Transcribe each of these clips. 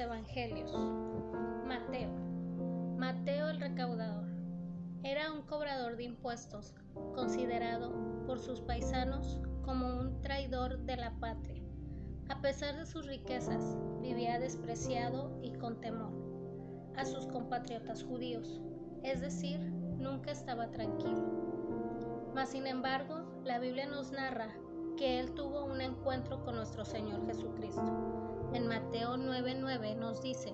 Evangelios. Mateo. Mateo el recaudador. Era un cobrador de impuestos, considerado por sus paisanos como un traidor de la patria. A pesar de sus riquezas, vivía despreciado y con temor a sus compatriotas judíos, es decir, nunca estaba tranquilo. Mas sin embargo, la Biblia nos narra que él tuvo un encuentro con nuestro Señor Jesucristo. En Mateo 9:9 nos dice,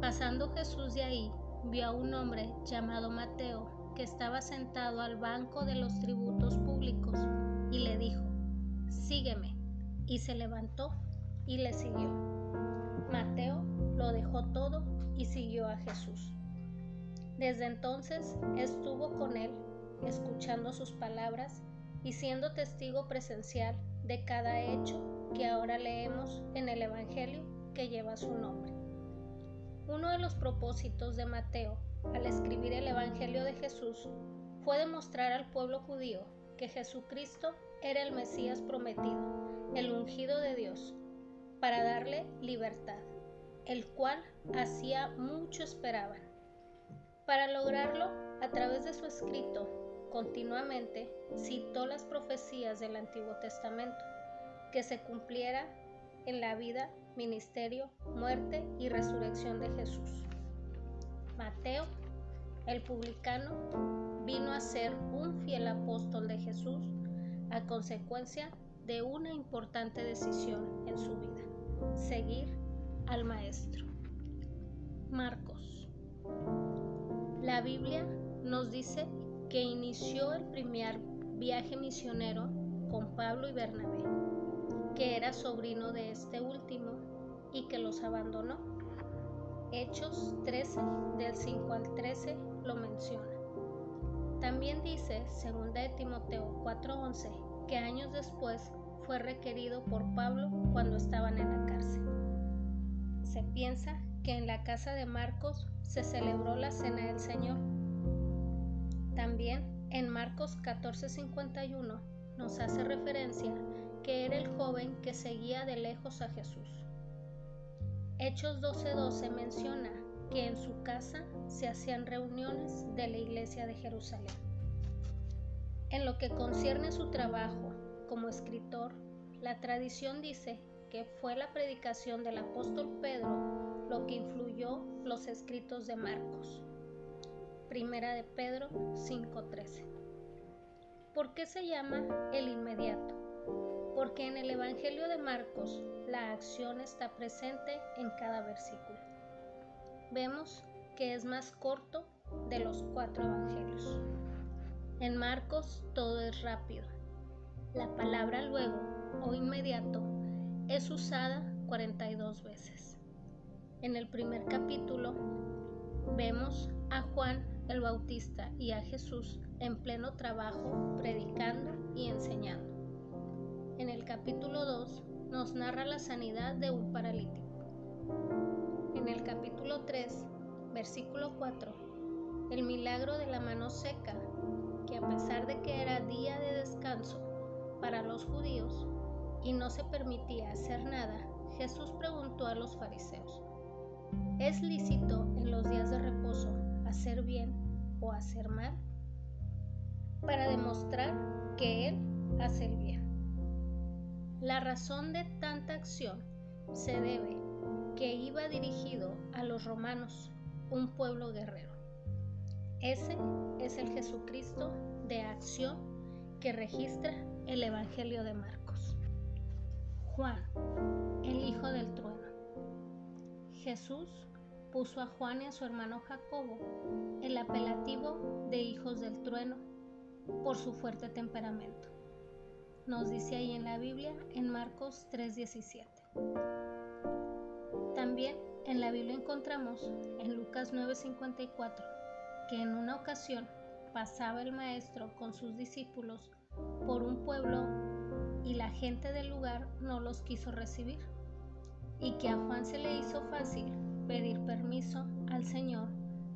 pasando Jesús de ahí, vio a un hombre llamado Mateo que estaba sentado al banco de los tributos públicos y le dijo, sígueme. Y se levantó y le siguió. Mateo lo dejó todo y siguió a Jesús. Desde entonces estuvo con él, escuchando sus palabras y siendo testigo presencial de cada hecho que ahora leemos en el Evangelio que lleva su nombre. Uno de los propósitos de Mateo al escribir el Evangelio de Jesús fue demostrar al pueblo judío que Jesucristo era el Mesías prometido, el ungido de Dios, para darle libertad, el cual hacía mucho esperaban. Para lograrlo, a través de su escrito, continuamente citó las profecías del Antiguo Testamento, que se cumpliera en la vida, ministerio, muerte y resurrección de Jesús. Mateo, el publicano, vino a ser un fiel apóstol de Jesús a consecuencia de una importante decisión en su vida, seguir al Maestro. Marcos. La Biblia nos dice que inició el primer viaje misionero con Pablo y Bernabé, que era sobrino de este último y que los abandonó. Hechos 13 del 5 al 13 lo menciona. También dice, 2 de Timoteo 4:11, que años después fue requerido por Pablo cuando estaban en la cárcel. Se piensa que en la casa de Marcos se celebró la cena del Señor. También en Marcos 14:51 nos hace referencia que era el joven que seguía de lejos a Jesús. Hechos 12:12 menciona que en su casa se hacían reuniones de la iglesia de Jerusalén. En lo que concierne su trabajo como escritor, la tradición dice que fue la predicación del apóstol Pedro lo que influyó los escritos de Marcos. Primera de Pedro 5:13. ¿Por qué se llama el inmediato? Porque en el Evangelio de Marcos la acción está presente en cada versículo. Vemos que es más corto de los cuatro evangelios. En Marcos todo es rápido. La palabra luego o inmediato es usada 42 veces. En el primer capítulo vemos a Juan el Bautista y a Jesús en pleno trabajo, predicando y enseñando. En el capítulo 2 nos narra la sanidad de un paralítico. En el capítulo 3, versículo 4, el milagro de la mano seca, que a pesar de que era día de descanso para los judíos, y no se permitía hacer nada, Jesús preguntó a los fariseos, ¿es lícito en los días de o hacer mal? Para demostrar que Él hace el bien. La razón de tanta acción se debe que iba dirigido a los romanos, un pueblo guerrero. Ese es el Jesucristo de acción que registra el Evangelio de Marcos. Juan, el hijo del trueno. Jesús puso a Juan y a su hermano Jacobo el apelativo de hijos del trueno por su fuerte temperamento. Nos dice ahí en la Biblia en Marcos 3:17. También en la Biblia encontramos en Lucas 9:54 que en una ocasión pasaba el maestro con sus discípulos por un pueblo y la gente del lugar no los quiso recibir, y que a Juan se le hizo fácil pedir permiso al Señor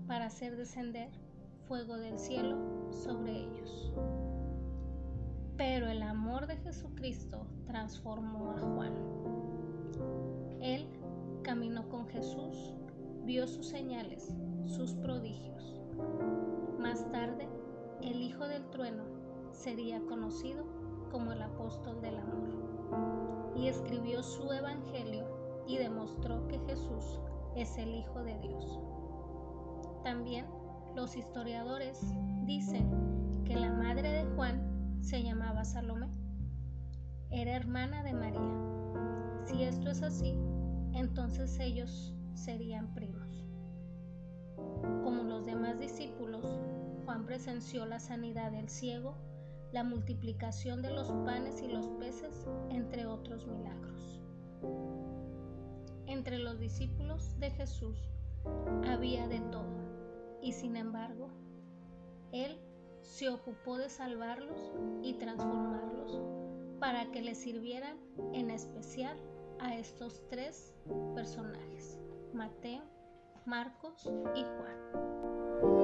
para hacer descender fuego del cielo sobre ellos. Pero el amor de Jesucristo transformó a Juan. Él caminó con Jesús, vio sus señales, sus prodigios. Más tarde, el Hijo del Trueno sería conocido como el apóstol del amor y escribió su evangelio y demostró que Jesús es el Hijo de Dios. También los historiadores dicen que la madre de Juan se llamaba Salomé. Era hermana de María. Si esto es así, entonces ellos serían primos. Como los demás discípulos, Juan presenció la sanidad del ciego, la multiplicación de los panes y los peces, entre otros milagros. Entre los discípulos de Jesús había de todo, y sin embargo, Él se ocupó de salvarlos y transformarlos para que le sirvieran en especial a estos tres personajes, Mateo, Marcos y Juan.